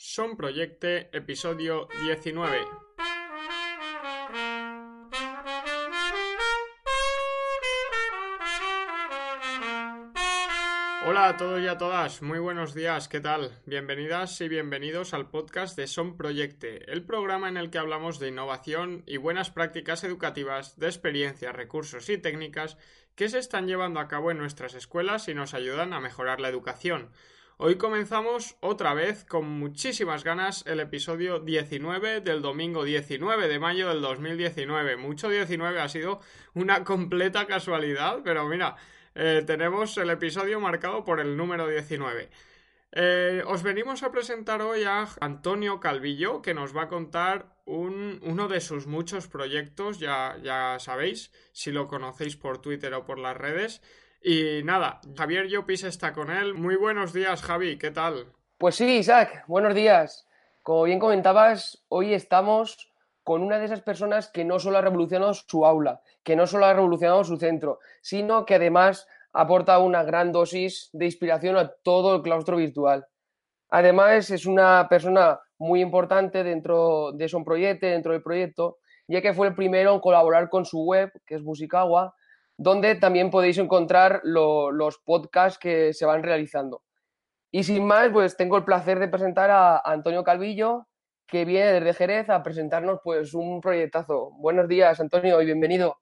Son Proyecte, episodio 19. Hola a todos y a todas, muy buenos días, ¿qué tal? Bienvenidas y bienvenidos al podcast de Son Proyecte, el programa en el que hablamos de innovación y buenas prácticas educativas, de experiencias, recursos y técnicas que se están llevando a cabo en nuestras escuelas y nos ayudan a mejorar la educación. Hoy comenzamos otra vez con muchísimas ganas el episodio 19 del domingo 19 de mayo del 2019. Mucho 19 ha sido una completa casualidad, pero mira, eh, tenemos el episodio marcado por el número 19. Eh, os venimos a presentar hoy a Antonio Calvillo, que nos va a contar uno de sus muchos proyectos, ya, ya sabéis, si lo conocéis por Twitter o por las redes. Y nada, Javier Llopis está con él. Muy buenos días, Javi, ¿qué tal? Pues sí, Isaac, buenos días. Como bien comentabas, hoy estamos con una de esas personas que no solo ha revolucionado su aula, que no solo ha revolucionado su centro, sino que además aporta una gran dosis de inspiración a todo el claustro virtual. Además, es una persona muy importante dentro de Son Proyecto, dentro del proyecto, ya que fue el primero en colaborar con su web, que es Musicagua, donde también podéis encontrar los podcasts que se van realizando. Y sin más, pues tengo el placer de presentar a Antonio Calvillo, que viene desde Jerez a presentarnos pues un proyectazo. Buenos días, Antonio, y bienvenido.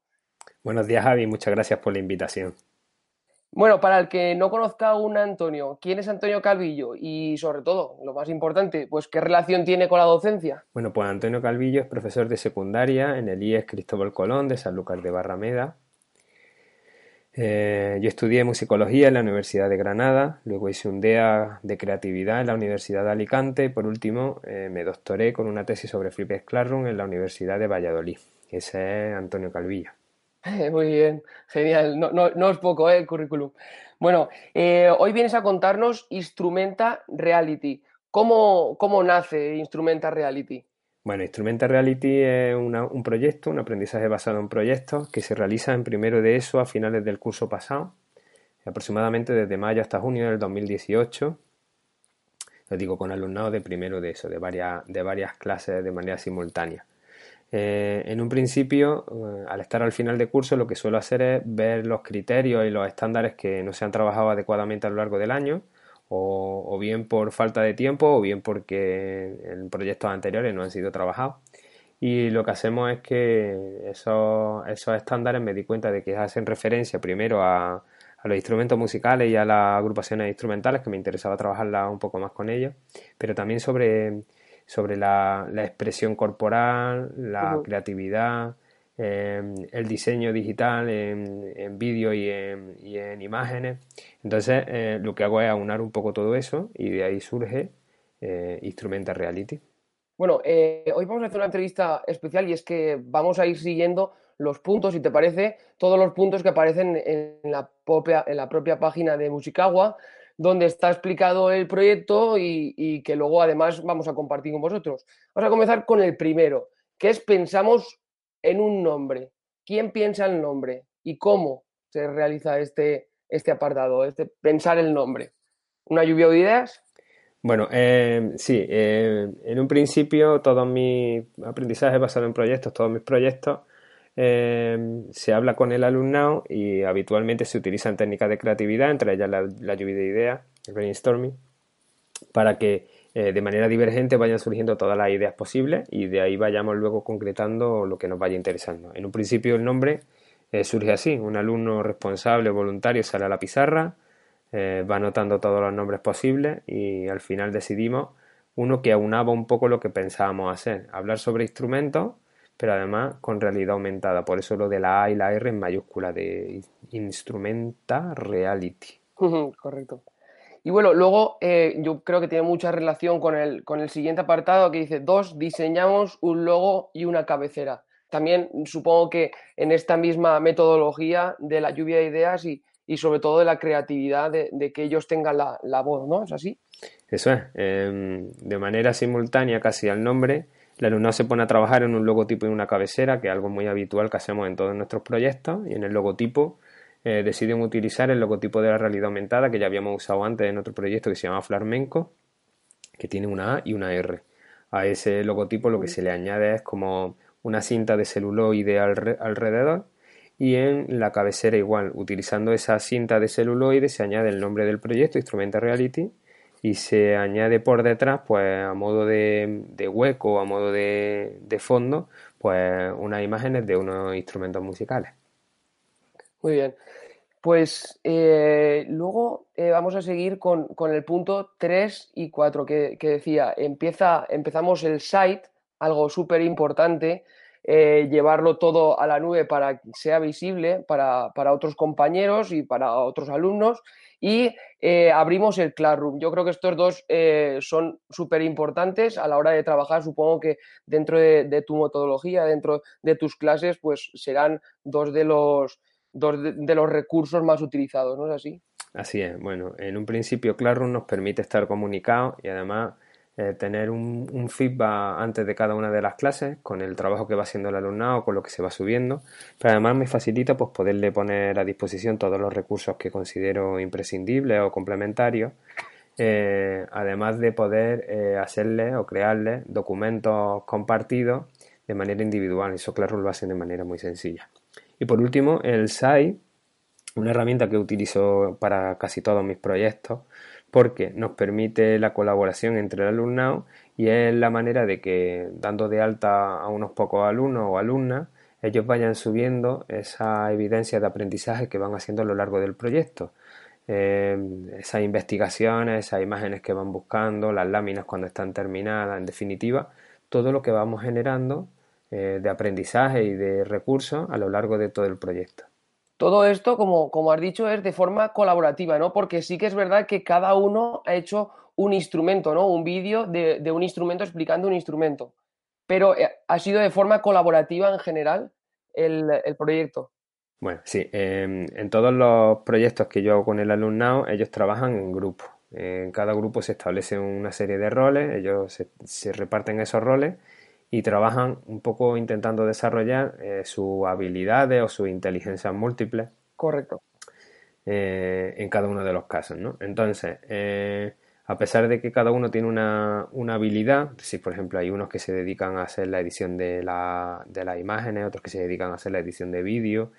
Buenos días, Javi, muchas gracias por la invitación. Bueno, para el que no conozca a un Antonio, ¿quién es Antonio Calvillo? Y sobre todo, lo más importante, pues ¿qué relación tiene con la docencia? Bueno, pues Antonio Calvillo es profesor de secundaria en el IES Cristóbal Colón de Sanlúcar de Barrameda eh, yo estudié musicología en la Universidad de Granada, luego hice un DEA de creatividad en la Universidad de Alicante y por último eh, me doctoré con una tesis sobre Flipped Classroom en la Universidad de Valladolid. Ese es Antonio Calvillo. Muy bien, genial. No, es poco ¿eh? el currículum. Bueno, hoy vienes a contarnos Instrumenta Reality. ¿Cómo, cómo nace Instrumenta Reality? Bueno, Instrumenta Reality es un proyecto, un aprendizaje basado en proyectos que se realiza en primero de eso a finales del curso pasado, aproximadamente desde mayo hasta junio del 2018. Lo digo con alumnados de primero de eso, de varias, de varias clases de manera simultánea. Eh, en un principio, eh, al estar al final de curso, lo que suelo hacer es ver los criterios y los estándares que no se han trabajado adecuadamente a lo largo del año o, bien por falta de tiempo o bien porque en proyectos anteriores no han sido trabajados. Y lo que hacemos es que esos, esos estándares me di cuenta de que hacen referencia primero a, a, los instrumentos musicales y a las agrupaciones instrumentales, que me interesaba trabajarla un poco más con ellos, pero también sobre, sobre la, la expresión corporal, la creatividad, El diseño digital en, vídeo y en, imágenes. Entonces, eh, lo que hago es aunar un poco todo eso y de ahí surge eh, Instrumenta Reality. Bueno, eh, hoy vamos a hacer una entrevista especial y es que vamos a ir siguiendo los puntos, si te parece, todos los puntos que aparecen en la propia, en la propia página de Musicagua, donde está explicado el proyecto y, que luego además vamos a compartir con vosotros. Vamos a comenzar con el primero, que es pensamos en un nombre. ¿Quién piensa el nombre y cómo se realiza este, este apartado, este pensar el nombre? ¿Una lluvia de ideas? Bueno, eh, sí, eh, en un principio todos mis aprendizajes basados en proyectos, todos mis proyectos, eh, se habla con el alumnado y habitualmente se utilizan técnicas de creatividad, entre ellas la, la lluvia de ideas, el brainstorming, para que eh, de manera divergente vayan surgiendo todas las ideas posibles y de ahí vayamos luego concretando lo que nos vaya interesando. En un principio el nombre eh, surge así, un alumno responsable, voluntario sale a la pizarra, eh, va anotando todos los nombres posibles y al final decidimos uno que aunaba un poco lo que pensábamos hacer, hablar sobre instrumentos, pero además con realidad aumentada, por eso lo de la A y la R en mayúscula de Instrumenta Reality. Correcto. Y bueno, luego eh, yo creo que tiene mucha relación con el, con el siguiente apartado que dice, dos, diseñamos un logo y una cabecera. También supongo que en esta misma metodología de la lluvia de ideas y, sobre todo de la creatividad de, que ellos tengan la, voz, ¿no? ¿Es así? Eso es. Em, de manera simultánea casi al nombre, el alumno se pone a trabajar en un logotipo y una cabecera, que es algo muy habitual que hacemos en todos nuestros proyectos, y en el logotipo eh, deciden utilizar el logotipo de la realidad aumentada que ya habíamos usado antes en otro proyecto que se llama Flamenco que tiene una A y una R. A ese logotipo lo que se le añade es como una cinta de celuloide alrededor y en la cabecera igual, utilizando esa cinta de celuloide se añade el nombre del proyecto, Instrumental Reality, y se añade por detrás, pues a modo de, hueco, a modo de, fondo, pues unas imágenes de unos instrumentos musicales. Muy bien. Pues eh, luego eh, vamos a seguir con, el punto 3 y 4 que, decía, empieza, empezamos el site, algo súper importante, eh, llevarlo todo a la nube para que sea visible para, para, otros compañeros y para otros alumnos y abrimos el Classroom. Yo creo que estos dos son súper importantes a la hora de trabajar. Supongo que dentro de, tu metodología, dentro de tus clases, pues serán dos de los, dos de los recursos más utilizados, ¿no es así? Así es. Bueno, en un principio Classroom nos permite estar comunicados y además eh, tener un, feedback antes de cada una de las clases con el trabajo que va haciendo el alumnado, con lo que se va subiendo, pero además me facilita pues poderle poner a disposición todos los recursos que considero imprescindibles o complementarios, eh, además de poder eh, hacerle o crearle documentos compartidos de manera individual, eso claro lo hacen de manera muy sencilla. Y por último, el SAI, una herramienta que utilizo para casi todos mis proyectos, porque nos permite la colaboración entre el alumnado y es la manera de que dando de alta a unos pocos alumnos o alumnas, ellos vayan subiendo esa evidencia de aprendizaje que van haciendo a lo largo del proyecto. Eh, esas investigaciones, esas imágenes que van buscando, las láminas cuando están terminadas, en definitiva, todo lo que vamos generando eh, de aprendizaje y de recursos a lo largo de todo el proyecto. Todo esto, como, como has dicho, es de forma colaborativa, ¿no? Porque sí que es verdad que cada uno ha hecho un instrumento, ¿no? Un vídeo de, un instrumento explicando un instrumento. Pero eh, ha sido de forma colaborativa en general el, proyecto. Bueno, sí. en todos los proyectos que yo hago con el alumnado, ellos trabajan en grupo. En cada grupo se establece una serie de roles, ellos se, se reparten esos roles y trabajan un poco intentando desarrollar eh, sus habilidades o sus inteligencias múltiples. Correcto. Eh, en cada uno de los casos, ¿no? Entonces, eh, a pesar de que cada uno tiene una, habilidad, si por ejemplo hay unos que se dedican a hacer la edición de, la, de las imágenes, otros que se dedican a hacer la edición de vídeo,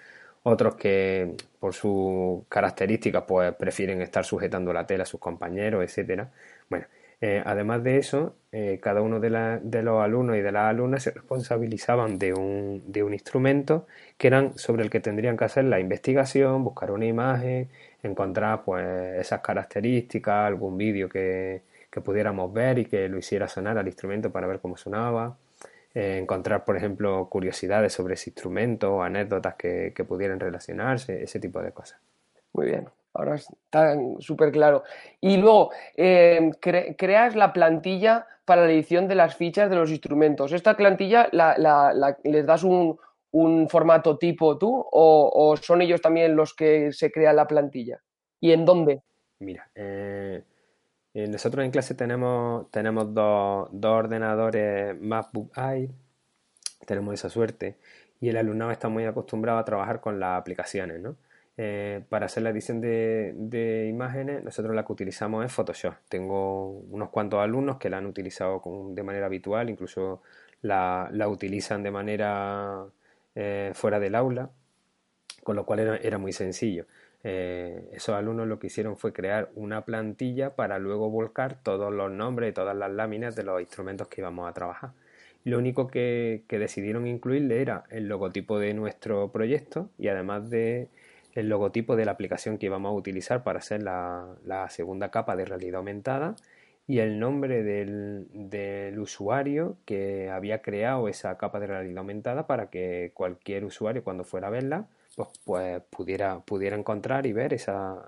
otros que por sus características pues prefieren estar sujetando la tela a sus compañeros, etcétera. Bueno, eh, además de eso, eh, cada uno de, los alumnos y de las alumnas se responsabilizaban de un, instrumento que eran sobre el que tendrían que hacer la investigación, buscar una imagen, encontrar pues esas características, algún vídeo que, pudiéramos ver y que lo hiciera sonar al instrumento para ver cómo sonaba, eh, encontrar por ejemplo curiosidades sobre ese instrumento, anécdotas que pudieran relacionarse, ese tipo de cosas. Muy bien. Ahora está súper claro. Y luego, eh, creas la plantilla para la edición de las fichas de los instrumentos. ¿Esta plantilla les das un, formato tipo tú o, son ellos también los que se crean la plantilla? ¿Y en dónde? Mira, eh, nosotros en clase tenemos, tenemos dos, dos ordenadores MacBook Air, tenemos esa suerte, y el alumnado está muy acostumbrado a trabajar con las aplicaciones, ¿no? Eh, para hacer la edición de, imágenes, nosotros la que utilizamos es Photoshop. Tengo unos cuantos alumnos que la han utilizado de manera habitual, incluso la, utilizan de manera eh, fuera del aula, con lo cual era, muy sencillo. Eh, esos alumnos lo que hicieron fue crear una plantilla para luego volcar todos los nombres y todas las láminas de los instrumentos que íbamos a trabajar. Lo único que, que decidieron incluirle era el logotipo de nuestro proyecto y además de el logotipo de la aplicación que íbamos a utilizar para hacer la, segunda capa de realidad aumentada y el nombre del, usuario que había creado esa capa de realidad aumentada para que cualquier usuario cuando fuera a verla pues, pues pudiera, pudiera encontrar y ver esa,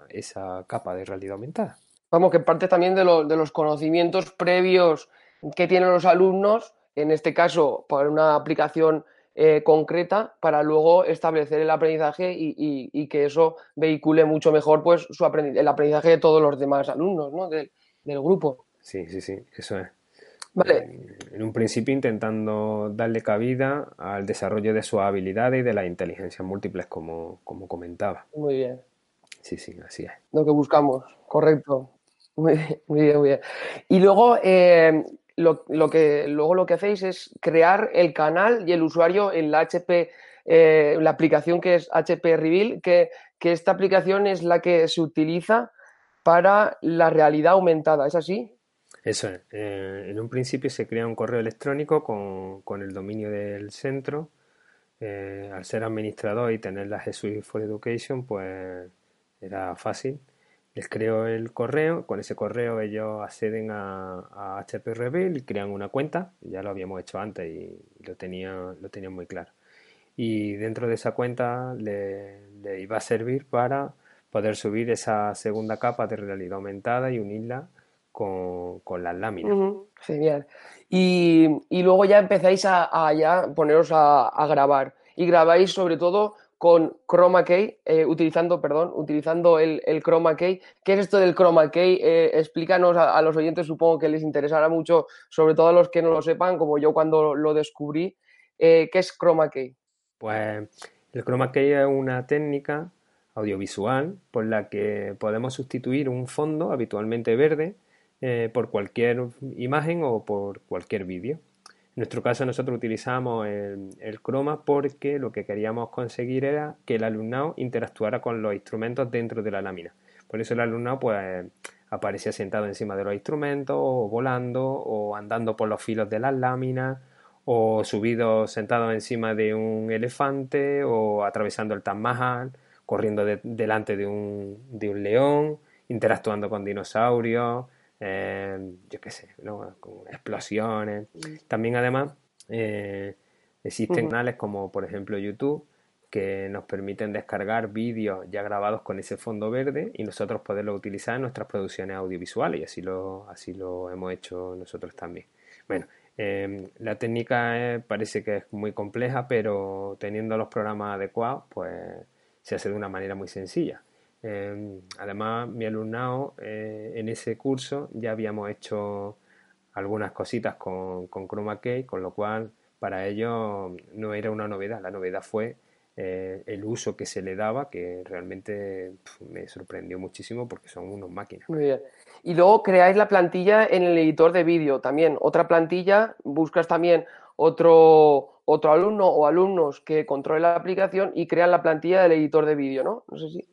capa de realidad aumentada. Vamos, que parte también de, de los conocimientos previos que tienen los alumnos, en este caso para una aplicación eh, concreta para luego establecer el aprendizaje y, que eso vehicule mucho mejor pues su el aprendizaje de todos los demás alumnos ¿no? del, grupo. Sí, sí, sí, eso es. Vale. Eh, en un principio intentando darle cabida al desarrollo de sus habilidades y de las inteligencias múltiples, como, como comentaba. Muy bien. Sí, sí, así es. Lo que buscamos, correcto. Muy bien, muy bien. Muy bien. Y luego, eh, lo, lo, que, luego lo que hacéis es crear el canal y el usuario en la HP, eh, la aplicación que es HP Reveal, que, que esta aplicación es la que se utiliza para la realidad aumentada, ¿es así? Eso es. Eh, en un principio se crea un correo electrónico con, con el dominio del centro. Eh, al ser administrador y tener la Suite for Education, pues era fácil. Les creo el correo, con ese correo ellos acceden a, HP Reveal y crean una cuenta. Ya lo habíamos hecho antes y lo tenían lo tenía muy claro. Y dentro de esa cuenta le, iba a servir para poder subir esa segunda capa de realidad aumentada y unirla con, con las láminas. Genial. Y, y, luego ya empezáis a, a ya poneros a, a, grabar. Y grabáis sobre todo con Chroma Key, eh, utilizando, perdón, utilizando el, el, Chroma Key. ¿Qué es esto del Chroma Key? Eh, explícanos a, los oyentes, supongo que les interesará mucho, sobre todo a los que no lo sepan, como yo cuando lo descubrí. Eh, ¿Qué es Chroma Key? Pues el Chroma Key es una técnica audiovisual por la que podemos sustituir un fondo habitualmente verde por cualquier imagen o por cualquier vídeo. En nuestro caso nosotros utilizamos el, el, croma porque lo que queríamos conseguir era que el alumnado interactuara con los instrumentos dentro de la lámina. Por eso el alumnado pues aparecía sentado encima de los instrumentos o volando o andando por los filos de las láminas o subido sentado encima de un elefante o atravesando el Taj Mahal, corriendo de, delante de un, de un león, interactuando con dinosaurios, eh, yo qué sé, ¿no? Explosiones. También además eh, existen uh -huh. canales como por ejemplo YouTube que nos permiten descargar vídeos ya grabados con ese fondo verde y nosotros poderlo utilizar en nuestras producciones audiovisuales y así lo, así lo hemos hecho nosotros también. Bueno, eh, la técnica es, parece que es muy compleja, pero teniendo los programas adecuados, pues se hace de una manera muy sencilla. Eh, además, mi alumnado eh, en ese curso ya habíamos hecho algunas cositas con, con Chroma Key, con lo cual para ellos no era una novedad. La novedad fue eh, el uso que se le daba, que realmente me sorprendió muchísimo porque son unos máquinas. Muy bien. Y luego creáis la plantilla en el editor de vídeo también. Otra plantilla, buscas también otro, otro alumno o alumnos que controle la aplicación y crean la plantilla del editor de vídeo, ¿no? No sé si.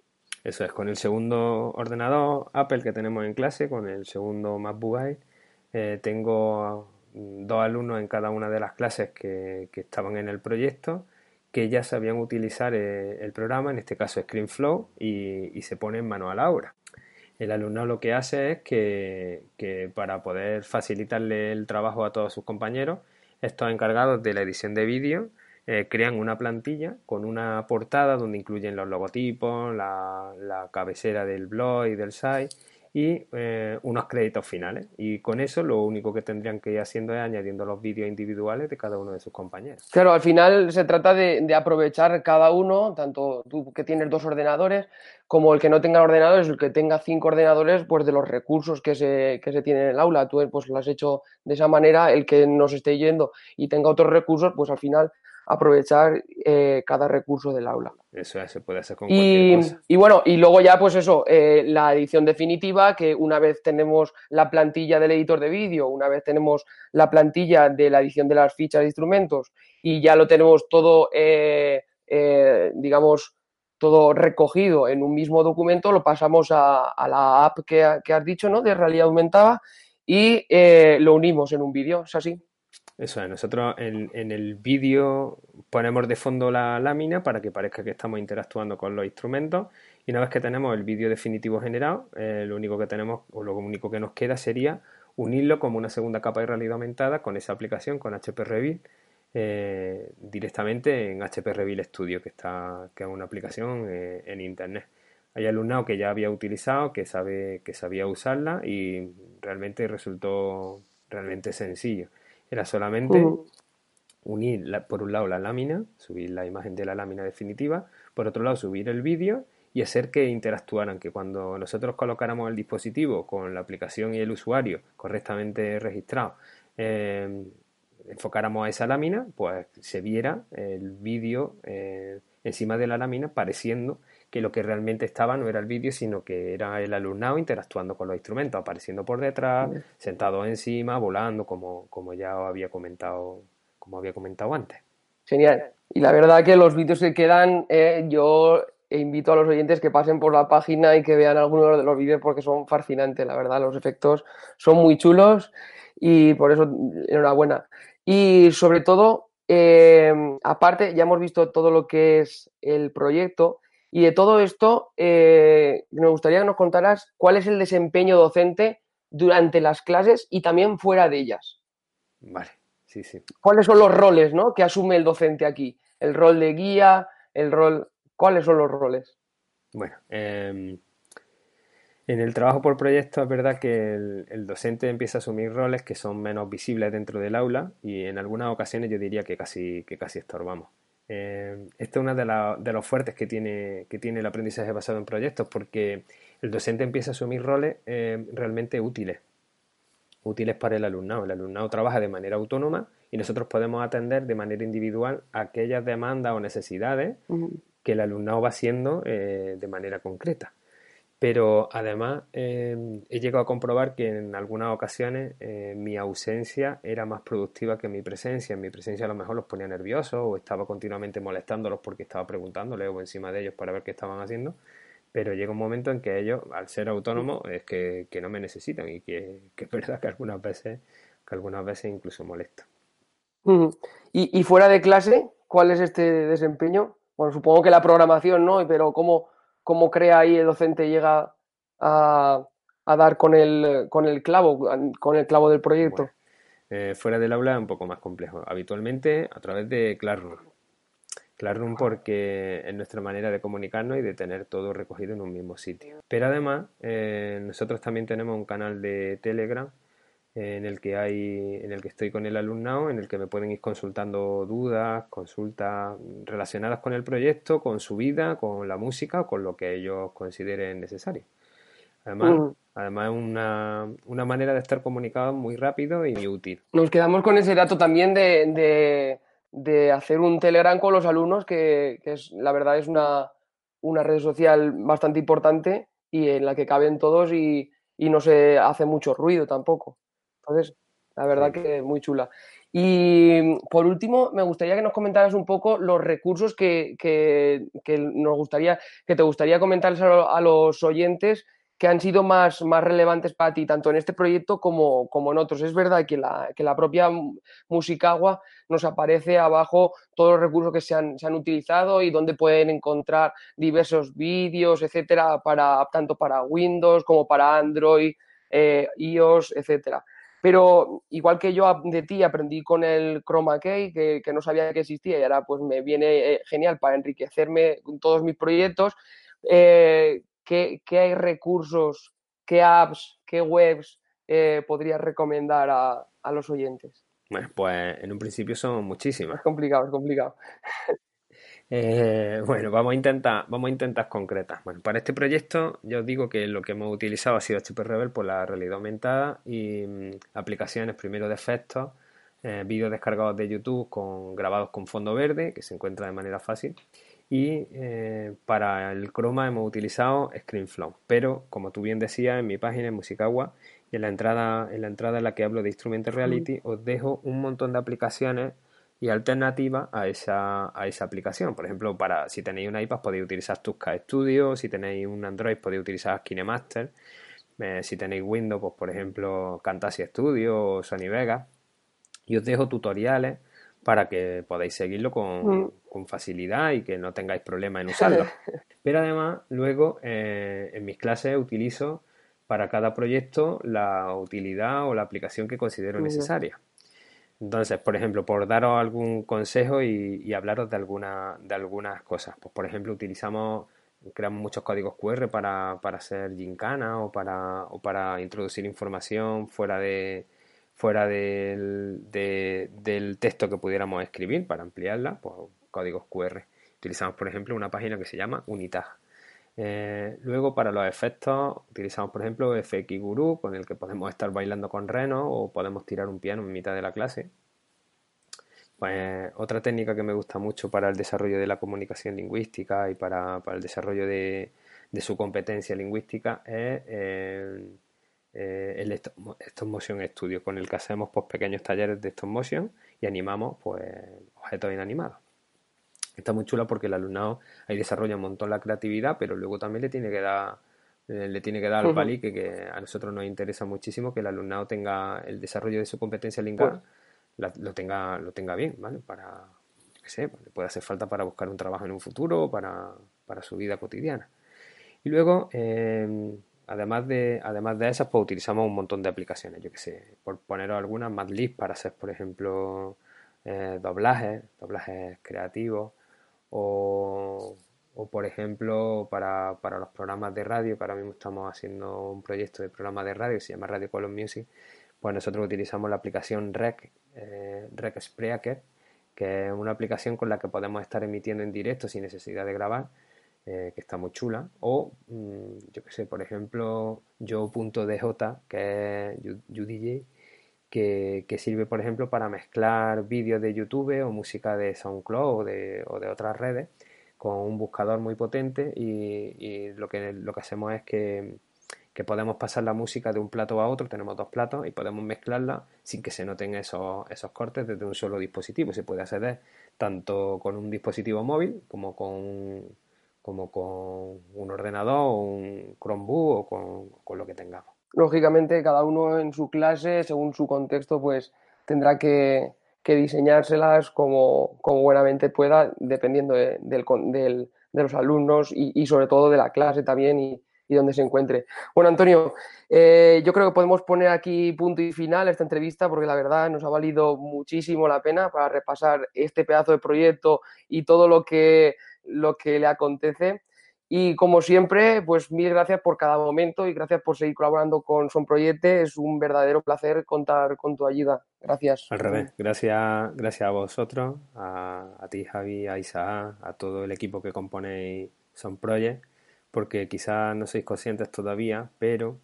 Eso es, con el segundo ordenador Apple que tenemos en clase, con el segundo MacBook Air, eh, tengo dos alumnos en cada una de las clases que, que estaban en el proyecto que ya sabían utilizar eh, el programa, en este caso ScreenFlow, y, y se ponen mano a la obra. El alumnado lo que hace es que, que, para poder facilitarle el trabajo a todos sus compañeros, estos encargados de la edición de vídeo eh, crean una plantilla con una portada donde incluyen los logotipos, la, cabecera del blog y del site y eh, unos créditos finales. Y con eso lo único que tendrían que ir haciendo es añadiendo los vídeos individuales de cada uno de sus compañeros. Claro, al final se trata de, de, aprovechar cada uno, tanto tú que tienes dos ordenadores, como el que no tenga ordenadores, el que tenga cinco ordenadores, pues de los recursos que se, que se tienen en el aula. Tú pues lo has hecho de esa manera, el que nos esté yendo y tenga otros recursos, pues al final aprovechar eh, cada recurso del aula. Eso es, se puede hacer con y, cualquier cosa. Y bueno, y luego ya pues eso, eh, la edición definitiva, que una vez tenemos la plantilla del editor de vídeo, una vez tenemos la plantilla de la edición de las fichas de instrumentos y ya lo tenemos todo, eh, digamos, todo recogido en un mismo documento, lo pasamos a, a la app que, que, has dicho, ¿no? De realidad aumentada y lo unimos en un vídeo, ¿es así? Eso es, nosotros en, el vídeo ponemos de fondo la lámina para que parezca que estamos interactuando con los instrumentos y una vez que tenemos el vídeo definitivo generado, eh, lo único que tenemos o lo único que nos queda sería unirlo como una segunda capa de realidad aumentada con esa aplicación, con HP Reveal, eh, directamente en HP Reveal Studio, que, está, que es una aplicación eh, en internet. Hay alumnado que ya había utilizado, que, sabe, que sabía usarla y realmente resultó realmente sencillo. Era solamente uh -huh. unir, la, por un lado, la lámina, subir la imagen de la lámina definitiva, por otro lado, subir el vídeo y hacer que interactuaran, que cuando nosotros colocáramos el dispositivo con la aplicación y el usuario correctamente registrado, eh, enfocáramos a esa lámina, pues se viera el vídeo eh, encima de la lámina pareciendo que lo que realmente estaba no era el vídeo, sino que era el alumnado interactuando con los instrumentos, apareciendo por detrás, sentado encima, volando, como, como ya había comentado, como había comentado antes. Genial. Y la verdad que los vídeos que quedan, eh, yo invito a los oyentes que pasen por la página y que vean algunos de los vídeos porque son fascinantes, la verdad. Los efectos son muy chulos y por eso enhorabuena. Y sobre todo, eh, aparte, ya hemos visto todo lo que es el proyecto y de todo esto, eh, me gustaría que nos contaras cuál es el desempeño docente durante las clases y también fuera de ellas. Vale, sí, sí. ¿Cuáles son los roles ¿no? que asume el docente aquí? El rol de guía, el rol... ¿Cuáles son los roles? Bueno, em, en el trabajo por proyecto es verdad que el, docente empieza a asumir roles que son menos visibles dentro del aula y en algunas ocasiones yo diría que casi, que casi estorbamos. Eh, este es uno de, los fuertes que tiene, que tiene el aprendizaje basado en proyectos porque el docente empieza a asumir roles eh, realmente útiles, útiles para el alumnado. El alumnado trabaja de manera autónoma y nosotros podemos atender de manera individual aquellas demandas o necesidades que el alumnado va haciendo eh, de manera concreta. Pero además em, he llegado a comprobar que en algunas ocasiones eh, mi ausencia era más productiva que mi presencia. En mi presencia a lo mejor los ponía nerviosos o estaba continuamente molestándolos porque estaba preguntándoles o encima de ellos para ver qué estaban haciendo. Pero llega un momento en que ellos, al ser autónomos, es que, no me necesitan y que, es verdad que algunas veces, que algunas veces incluso molesto. ¿Y, ¿Y fuera de clase, cuál es este desempeño? Bueno, supongo que la programación, ¿no? Pero ¿cómo, cómo crea ahí el docente llega a, dar con el, con el clavo, con el clavo del proyecto? Eh, fuera del aula es un poco más complejo. Habitualmente a través de Classroom. Classroom porque es nuestra manera de comunicarnos y de tener todo recogido en un mismo sitio. Pero además, eh, nosotros también tenemos un canal de Telegram en el que hay, en el que estoy con el alumnado, en el que me pueden ir consultando dudas, consultas relacionadas con el proyecto, con su vida, con la música o con lo que ellos consideren necesario. Además, además es una, una, manera de estar comunicados muy rápido y muy útil. Nos quedamos con ese dato también de, de, hacer un Telegram con los alumnos, que, que, es, la verdad es una, una red social bastante importante y en la que caben todos y, y no se hace mucho ruido tampoco. Entonces, la verdad que muy chula. Y por último, me gustaría que nos comentaras un poco los recursos que, que, nos gustaría, que te gustaría comentarles a, los oyentes que han sido más, más relevantes para ti, tanto en este proyecto como, como en otros. Es verdad que la, que la propia Musicagua nos aparece abajo todos los recursos que se han, se han utilizado y donde pueden encontrar diversos vídeos, etcétera, para, tanto para Windows como para Android, eh, iOS, etcétera. Pero igual que yo de ti aprendí con el Chroma Key, que, no sabía que existía y ahora pues me viene eh, genial para enriquecerme con todos mis proyectos, eh, ¿qué, hay recursos, qué apps, qué webs eh, podrías recomendar a, a los oyentes? Bueno, pues en un principio son muchísimas. Es complicado, es complicado. Eh, bueno, vamos a intentar, vamos a intentar concretas. Bueno, para este proyecto yo os digo que lo que hemos utilizado ha sido HP Rebel por la realidad aumentada y mm, aplicaciones primero de efectos, eh, vídeos descargados de YouTube con grabados con fondo verde, que se encuentra de manera fácil. Y eh, para el croma hemos utilizado ScreenFlow. Pero, como tú bien decías, en mi página en Musicagua y en la entrada en la entrada en la que hablo de Instrumental Reality, os dejo un montón de aplicaciones y alternativa a esa, a esa aplicación. Por ejemplo, para si tenéis un iPad podéis utilizar Tusca Studio, si tenéis un Android podéis utilizar KineMaster, eh, si tenéis Windows, pues por ejemplo Camtasia Studio o Sony Vega. Y os dejo tutoriales para que podáis seguirlo con, mm. con facilidad y que no tengáis problema en usarlo. Pero además, luego eh, en mis clases utilizo para cada proyecto la utilidad o la aplicación que considero necesaria. Entonces, por ejemplo, por daros algún consejo y, hablaros de, alguna, de algunas cosas. Pues, por ejemplo, utilizamos, creamos muchos códigos QR para, para hacer gincana o para, o para introducir información fuera de fuera del, del texto que pudiéramos escribir para ampliarla, pues códigos QR. Utilizamos, por ejemplo, una página que se llama Unitag. Eh, luego para los efectos utilizamos por ejemplo FX Guru con el que podemos estar bailando con Reno o podemos tirar un piano en mitad de la clase. Pues otra técnica que me gusta mucho para el desarrollo de la comunicación lingüística y para, el desarrollo de, su competencia lingüística es eh, eh, el Stop Motion Studio, con el que hacemos pues, pequeños talleres de Stop Motion y animamos pues, objetos inanimados. Está muy chula porque el alumnado ahí desarrolla un montón la creatividad, pero luego también le tiene que dar eh, le tiene que dar al pali que, a nosotros nos interesa muchísimo que el alumnado tenga el desarrollo de su competencia lingüística lo tenga lo tenga bien, ¿vale? Para que sé, le puede hacer falta para buscar un trabajo en un futuro o para, para su vida cotidiana. Y luego, eh, además de además de esas, pues utilizamos un montón de aplicaciones, yo que sé, por poner algunas, Madlib para hacer, por ejemplo, eh, doblajes, doblajes creativos o o por ejemplo para, los programas de radio, que ahora mismo estamos haciendo un proyecto de programa de radio que se llama Radio Color Music, pues nosotros utilizamos la aplicación Rec, eh, Rec Spreaker, que es una aplicación con la que podemos estar emitiendo en directo sin necesidad de grabar, eh, que está muy chula. O, mm, yo que sé, por ejemplo, yo.dj, que es UDJ, que, que, sirve, por ejemplo, para mezclar vídeos de YouTube o música de SoundCloud o de, o de otras redes con un buscador muy potente y, lo, que, lo que hacemos es que, podemos pasar la música de un plato a otro, tenemos dos platos y podemos mezclarla sin que se noten esos, esos cortes desde un solo dispositivo. Se puede acceder tanto con un dispositivo móvil como con, como con un ordenador un Chromebook o con, con lo que tengamos. Lógicamente, cada uno en su clase, según su contexto, pues tendrá que, diseñárselas como, como buenamente pueda, dependiendo de, del, de los alumnos y, sobre todo de la clase también y, donde se encuentre. Bueno, Antonio, eh, yo creo que podemos poner aquí punto y final esta entrevista porque la verdad nos ha valido muchísimo la pena para repasar este pedazo de proyecto y todo lo que, lo que le acontece. Y como siempre, pues mil gracias por cada momento y gracias por seguir colaborando con Son Proyecte. Es un verdadero placer contar con tu ayuda. Gracias. Al revés, gracias, gracias a vosotros, a, ti Javi, a Isa, a todo el equipo que componéis Son Project, porque quizás no sois conscientes todavía, pero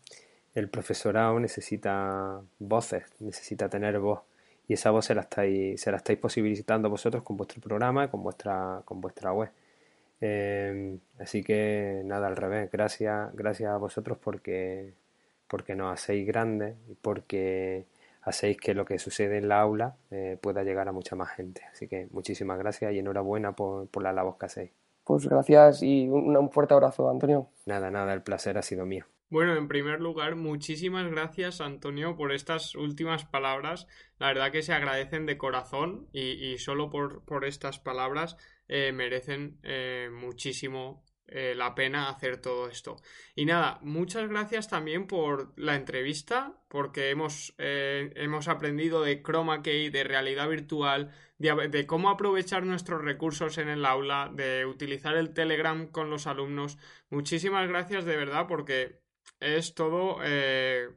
el profesorado necesita voces, necesita tener voz. Y esa voz se la estáis, se la estáis posibilitando vosotros con vuestro programa y con vuestra, con vuestra web. Em, así que nada, al revés, gracias, gracias a vosotros porque, porque nos hacéis grandes y porque hacéis que lo que sucede en la aula eh, pueda llegar a mucha más gente. Así que muchísimas gracias y enhorabuena por, por la labor que hacéis. Pues gracias y un fuerte abrazo, Antonio. Nada, nada, el placer ha sido mío. Bueno, en primer lugar, muchísimas gracias, Antonio, por estas últimas palabras. La verdad que se agradecen de corazón y, y solo por, por estas palabras eh, merecen eh, muchísimo eh, la pena hacer todo esto. Y nada, muchas gracias también por la entrevista, porque hemos, hemos aprendido de chroma key, de realidad virtual, de, de, cómo aprovechar nuestros recursos en el aula, de utilizar el Telegram con los alumnos. Muchísimas gracias de verdad, porque es todo,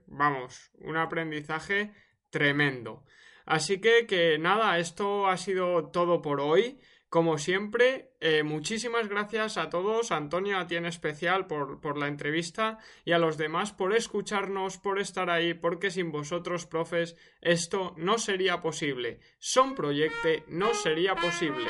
vamos, un aprendizaje tremendo. Así que, que nada, esto ha sido todo por hoy. Como siempre, eh, muchísimas gracias a todos, Antonio, a ti en especial por, por, la entrevista y a los demás por escucharnos, por estar ahí, porque sin vosotros, profes, esto no sería posible. Son Proyecte no sería posible.